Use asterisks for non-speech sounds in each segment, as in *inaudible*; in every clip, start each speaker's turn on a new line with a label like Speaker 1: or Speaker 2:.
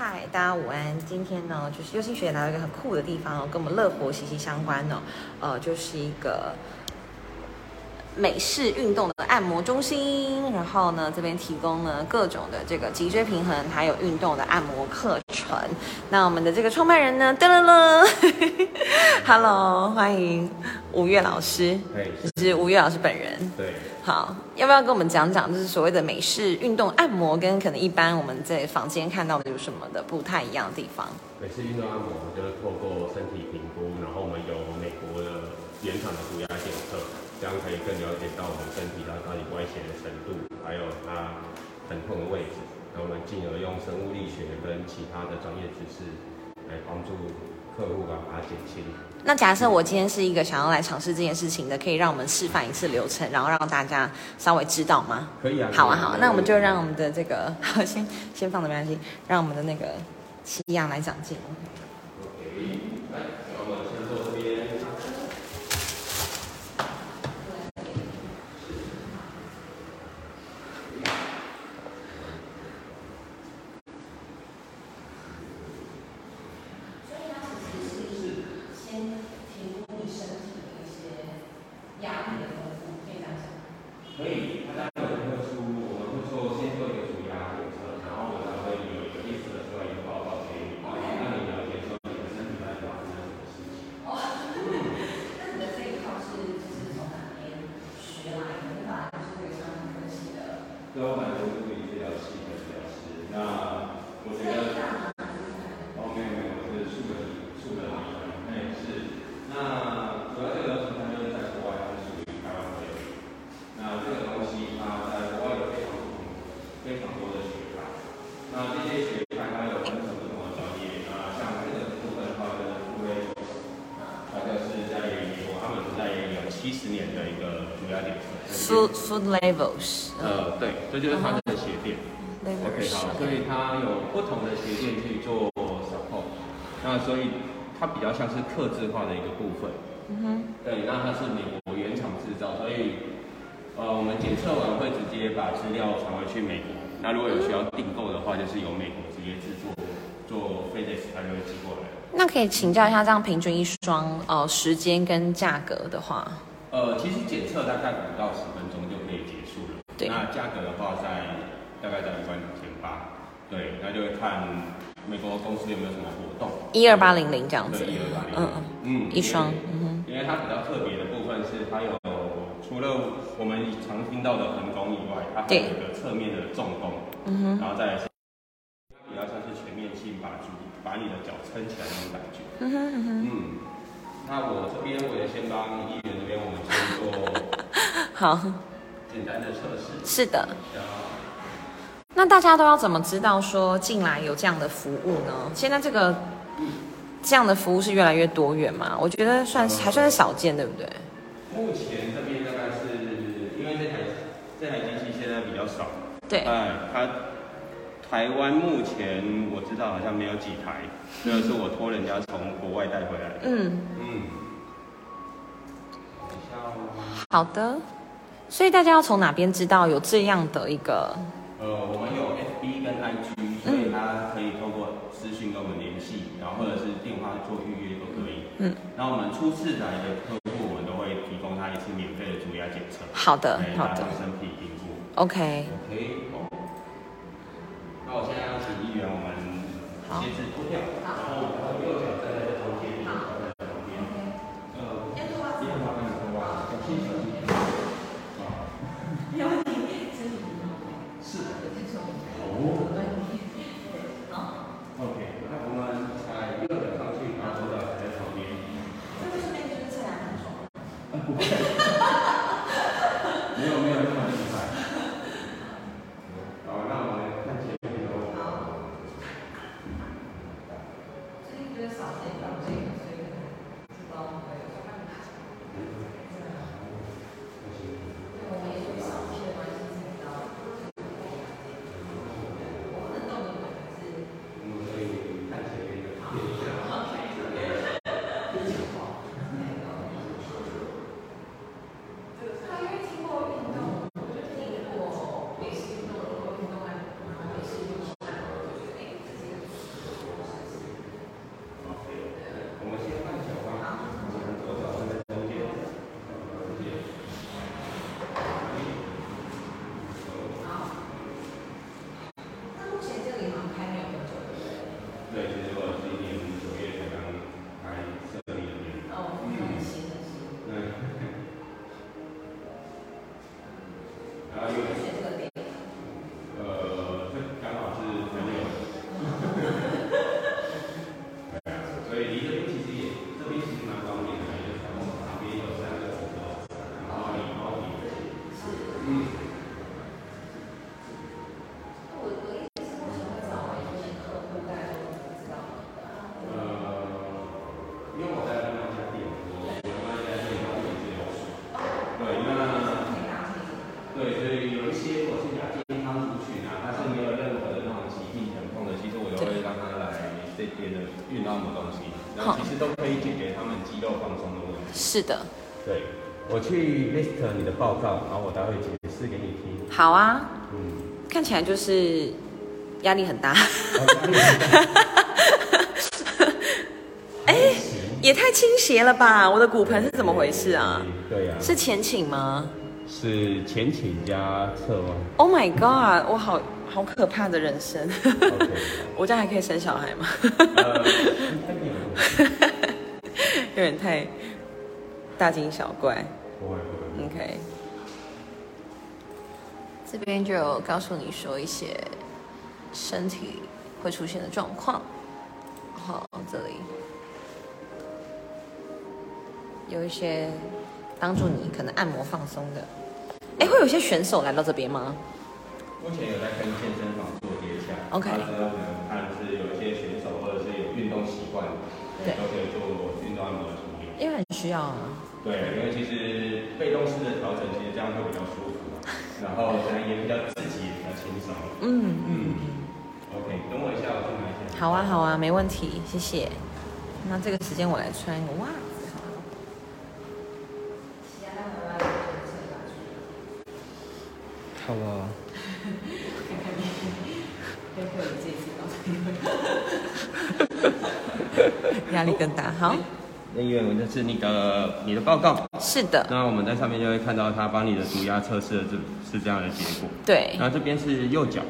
Speaker 1: 嗨，大家午安。今天呢，就是优心学姐来到一个很酷的地方哦，跟我们乐活息息相关哦。呃，就是一个美式运动的按摩中心。然后呢，这边提供了各种的这个脊椎平衡还有运动的按摩课程。那我们的这个创办人呢，噔噔噔，*laughs* Hello，欢迎吴越老师，
Speaker 2: 对
Speaker 1: 就是吴越老师本人。
Speaker 2: 对，
Speaker 1: 好，要不要跟我们讲讲，就是所谓的美式运动按摩，跟可能一般我们在房间看到的有什么的不太一样的地方？
Speaker 2: 每次运动按摩就是透过身体评估，然后我们有美国的原厂的足压检测，这样可以更了解到我们身体它到底歪斜的程度，还有它疼痛的位置，然后我们进而用生物力学跟其他的专业知识来帮助客户把它减轻。
Speaker 1: 那假设我今天是一个想要来尝试这件事情的，可以让我们示范一次流程，然后让大家稍微知道吗？
Speaker 2: 可以啊，
Speaker 1: 好啊，好啊，那我们就让我
Speaker 2: 们
Speaker 1: 们的这个，*laughs* 好，先先放着没关系，让我们的那个西洋来讲进。
Speaker 2: 来，我们先做这边。可以，它当然有特殊，我们会做先做一个主压检测，然后我们才会有一个意识的出来一个报告给你，让你了解说你的身体在发生什么事情。
Speaker 1: 那你的这一套是就是从哪边学来的？你本来就是对商业分析的。
Speaker 2: 对，我本来就是物理治疗系的治疗师，那我觉得，哦，没有没有，我是数学数学理论，那也是。那主要这个东西它就是在国外，它是属于台湾会有。那这个东西它在国外有非常不同、非常多的学派。那这些学派它有分成不同的专业。那像这个部分的话，就是因为它就是在美国，他们是在有七十年的一个主要点。
Speaker 1: Food levels，
Speaker 2: 呃，对，这就是它的鞋垫。
Speaker 1: OK，levels，
Speaker 2: 好，所以它有不同的鞋垫去做 support，那所以它比较像是刻字化的一个部分。
Speaker 1: 嗯哼，
Speaker 2: 对，那它是美国原厂制造，所以呃，我们检测完会直接把资料传回去美国。那如果有需要订购的话，就是由美国直接制作做 FedEx，它就会寄过来。
Speaker 1: 那可以请教一下，这样平均一双呃时间跟价格的话，
Speaker 2: 呃，其实检测大概五到十分钟就可以结束了。
Speaker 1: 对
Speaker 2: 那价格的话在大概在一万两千八。对，那就会看美国公司有没有什么活动。
Speaker 1: 一二八零零这样子
Speaker 2: 对，，一二八零。
Speaker 1: 嗯嗯，
Speaker 2: 嗯
Speaker 1: 一双，嗯哼，
Speaker 2: 因为它比较特别的部分是它有除了我们常听到的横弓以外，它还有一个侧面的纵弓，
Speaker 1: 嗯哼，
Speaker 2: 然后再来是它比较像是全面性把住把你的脚撑起来那种感觉。
Speaker 1: 嗯哼嗯哼，
Speaker 2: 嗯，那我这边我也先帮议员这边我们先做 *laughs*
Speaker 1: 好，
Speaker 2: 简单的测试。
Speaker 1: 是的。那大家都要怎么知道说进来有这样的服务呢？现在这个这样的服务是越来越多元嘛？我觉得算是还算是少见，对不对？
Speaker 2: 目前这边大概是因为这台这台机器现在比较少，
Speaker 1: 对，
Speaker 2: 哎，它台湾目前我知道好像没有几台，这个是我托人家从国外带回来的。
Speaker 1: 嗯，
Speaker 2: 嗯，
Speaker 1: 好的。所以大家要从哪边知道有这样的一个？
Speaker 2: 呃，我们有 FB 跟 IG，所以他可以透过私讯跟我们联系，然后或者是电话做预约都可以。
Speaker 1: 嗯，
Speaker 2: 那我们初次来的客户，我们都会提供他一次免费的足压检测，
Speaker 1: 好的，好的
Speaker 2: 身体评估。，OK，OK，好。那我现在要请议员，我们
Speaker 1: 好
Speaker 2: 鞋子脱掉，然后然后右脚站在这中间，右脚站在旁边。呃，要脱袜子，要脱袜子，脱袜子，小心小心。啊，没问题，是的。哦。OK，那我们踩右脚上去，然后左脚踩在旁边。啊，*laughs* 不会。没有没有那么厉害。好，那我们看前面的哦。这边的运动按摩东西，然后其实都可以解决他们肌肉放松的问题。
Speaker 1: 是的，
Speaker 2: 对，我去 list 你的报告，然后我待会解释给你听。
Speaker 1: 好啊，
Speaker 2: 嗯，
Speaker 1: 看起来就是压力很大，*laughs*
Speaker 2: 哎，
Speaker 1: 也太倾斜了吧？我的骨盆是怎么回事啊？
Speaker 2: 对呀、
Speaker 1: 是前倾吗
Speaker 2: 是前倾加侧弯。
Speaker 1: ？Oh my god！我好好可怕的人生 *laughs* 我这样还可以生小孩吗？
Speaker 2: 呃，太变了。
Speaker 1: 有点太大惊小怪。
Speaker 2: 不会不会。
Speaker 1: OK，这边就有告诉你说一些身体会出现的状况。好，这里有一些帮助你可能按摩放松的。哎，会有一些选手来到这边吗？
Speaker 2: 目前有在跟健身房做接洽。
Speaker 1: OK
Speaker 2: 那可能看是有一些选手或者是有运动习惯，
Speaker 1: 对
Speaker 2: 都可以做运动按摩。
Speaker 1: 因为很需要啊。
Speaker 2: 对，因为其实被动式的调整，其实这样会比较舒服嘛，然后可能也比较自己也比较轻松。
Speaker 1: 嗯嗯。
Speaker 2: 嗯，OK，等我一下，我去拿一下。
Speaker 1: 好啊，好啊，没问题，谢谢。那这个时间我来穿一个袜子好了。
Speaker 2: 好啊。*laughs*
Speaker 1: 压力更大。好，
Speaker 2: 那因为我这是你的你的报告，
Speaker 1: 是的，
Speaker 2: 那我们在上面就会看到他帮你的足压测试的这是这样的结果。
Speaker 1: 对，
Speaker 2: 那这边是右脚，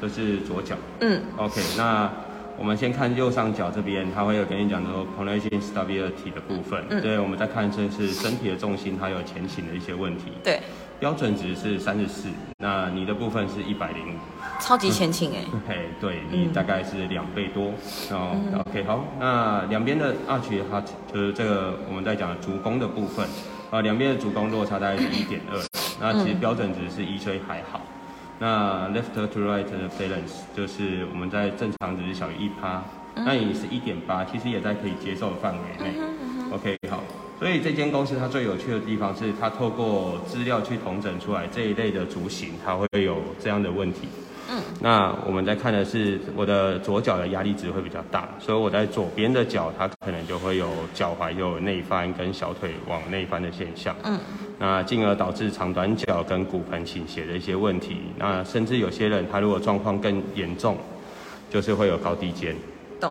Speaker 2: 这是左脚。
Speaker 1: 嗯
Speaker 2: ，OK，那我们先看右上角这边，它会有跟你讲说 pronation stability 的部分。
Speaker 1: 嗯
Speaker 2: 对，我们再看这是身体的重心，它有前倾的一些问题。
Speaker 1: 对，
Speaker 2: 标准值是三十四，那你的部分是一百零五。
Speaker 1: 超级前倾哎，*laughs*
Speaker 2: 嘿，对你
Speaker 1: 嗯
Speaker 2: 大概是两倍多。哦、OK，好，那两边的 arch 它就是这个我们在讲的足弓的部分，啊，两边的足弓落差大概是一点二，那其实标准值是一，所以还好。那 left to right 的 balance 就是我们在正常值是小于一趴，那你是一点八，其实也在可以接受的范围内。OK，好。所以这间公司它最有趣的地方是，它透过资料去统整出来这一类的足型，它会有这样的问题。
Speaker 1: 嗯，
Speaker 2: 那我们在看的是我的左脚的压力值会比较大，所以我在左边的脚，它可能就会有脚踝有内翻跟小腿往内翻的现象。
Speaker 1: 嗯，
Speaker 2: 那进而导致长短脚跟骨盆倾斜的一些问题。那甚至有些人他如果状况更严重，就是会有高低肩。
Speaker 1: 懂。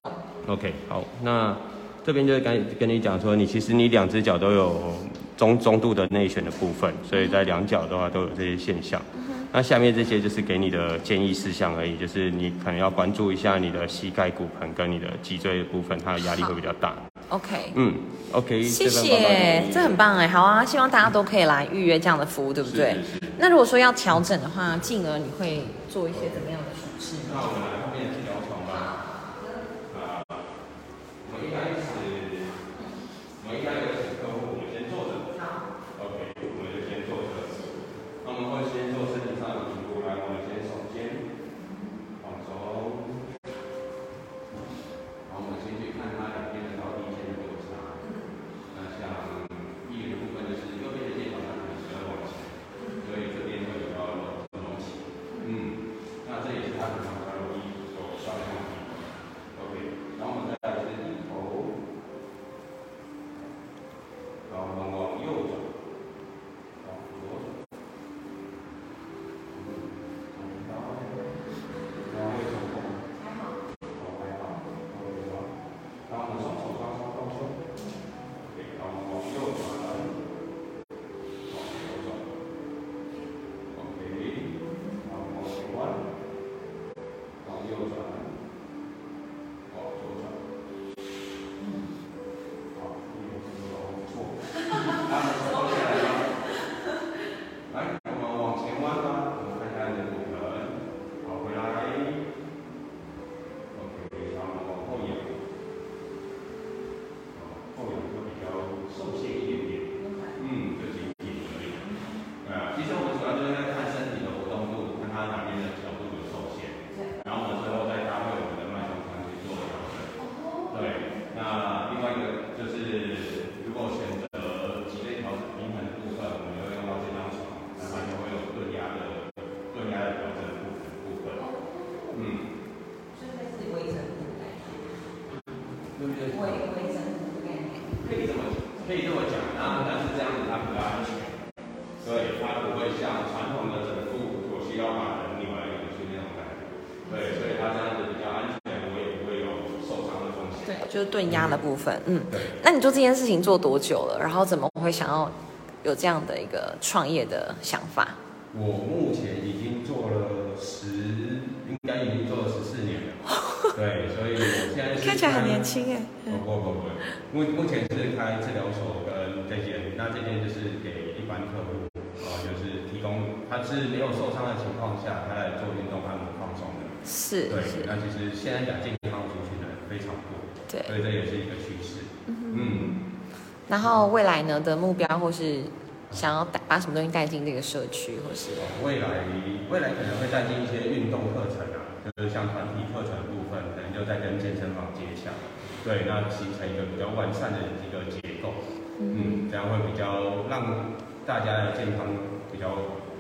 Speaker 2: OK，好，那这边就是跟跟你讲说，你其实你两只脚都有中中度的内旋的部分，所以在两脚的话都有这些现象。那下面这些就是给你的建议事项而已，就是你可能要关注一下你的膝盖、骨盆跟你的脊椎的部分，它的压力会比较大。
Speaker 1: OK，
Speaker 2: 嗯，OK，
Speaker 1: 谢谢，这很棒哎，好啊，希望大家都可以来预约这样的服务，对不对？
Speaker 2: 是是是
Speaker 1: 那如果说要调整的话，进而你会做一些怎么样的处置？
Speaker 2: 那我们来后面就是炖鸭的
Speaker 1: 部分。嗯，
Speaker 2: 对。
Speaker 1: 那你做这件事情做多久了？然后怎么会想要有这样的一个创业的想法？
Speaker 2: 我目前已经做了十，应该已经做了十四年了。*laughs* 对，所以我现在是
Speaker 1: 看起来很年轻哎。
Speaker 2: 不不不不，目目前是开治疗所跟这间，那这间就是给一般客户，啊，就是提供他是没有受伤的情况下，他来做运动按摩放松的。
Speaker 1: 是。
Speaker 2: 对，
Speaker 1: 是。
Speaker 2: 那其实现在讲健康族群的人非常多，
Speaker 1: 对，
Speaker 2: 所以这也是一个趋势。嗯。
Speaker 1: 然后未来呢的目标或是？想要带把什么东西带进这个社区，或是
Speaker 2: 未来未来可能会带进一些运动课程啊，就是像团体课程部分，可能就在跟健身房接洽，对，那形成一个比较完善的一个结构，嗯，这样会比较让大家的健康比较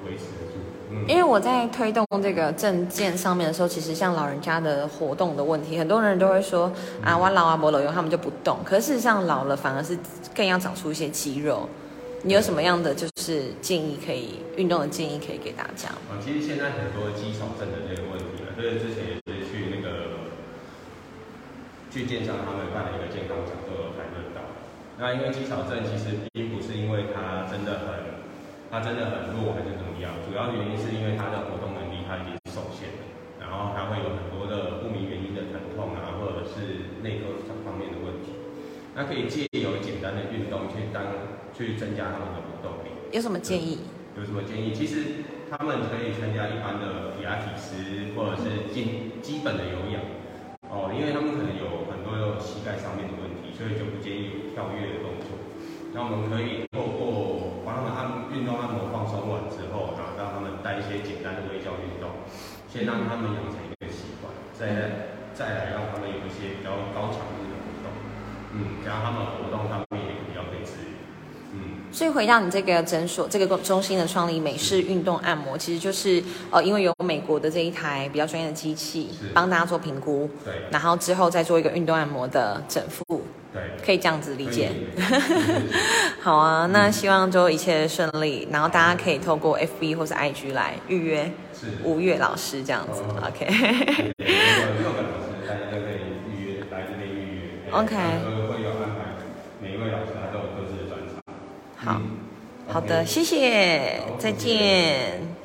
Speaker 2: 维持得住。嗯，
Speaker 1: 因为我在推动这个证件上面的时候，其实像老人家的活动的问题，很多人都会说啊，我老啊，不老用，他们就不动，可是事实上老了反而是更要长出一些肌肉。你有什么样的就是建议可以运动的建议可以给大家？
Speaker 2: 啊，其实现在很多肌少症的这个问题了，所以之前也是去那个去健商他们办了一个健康讲座有谈论到。那因为肌少症其实并不是因为它真的很他真的很弱还是怎么样，主要原因是因为他的活动能力他已经受限了，然后他会有很多的不明原因的疼痛啊，或者是内科方面的问题。那可以借由简单的运动去当去增加他们的活动力。
Speaker 1: 有什么建议？
Speaker 2: 有什么建议？其实他们可以参加一般的皮拉提斯，或者是基基本的有氧。哦，因为他们可能有很多有膝盖上面的问题，所以就不建议跳跃的动作。那我们可以透过帮他们按运动按摩放松完之后，然后让他们带一些简单的微教运动，先让他们养成一个习惯，再再来让他们有一些比较高强度的活动。嗯，加上他们活动上面也比较可以治愈。嗯，
Speaker 1: 所以回到你这个诊所这个中心的创立，美式运动按摩，其实就是呃，因为有美国的这一台比较专业的机器，帮大家做评估，
Speaker 2: 对，
Speaker 1: 然后之后再做一个运动按摩的整复，
Speaker 2: 对，
Speaker 1: 可以这样子理解。*laughs* 好啊，那希望就一切顺利，然后大家可以透过 FB 或是 IG 来预约吴越老师这样子，OK。
Speaker 2: 六个老师，大家都可以预约来这边预约
Speaker 1: ，OK。好，好的，谢谢，再见。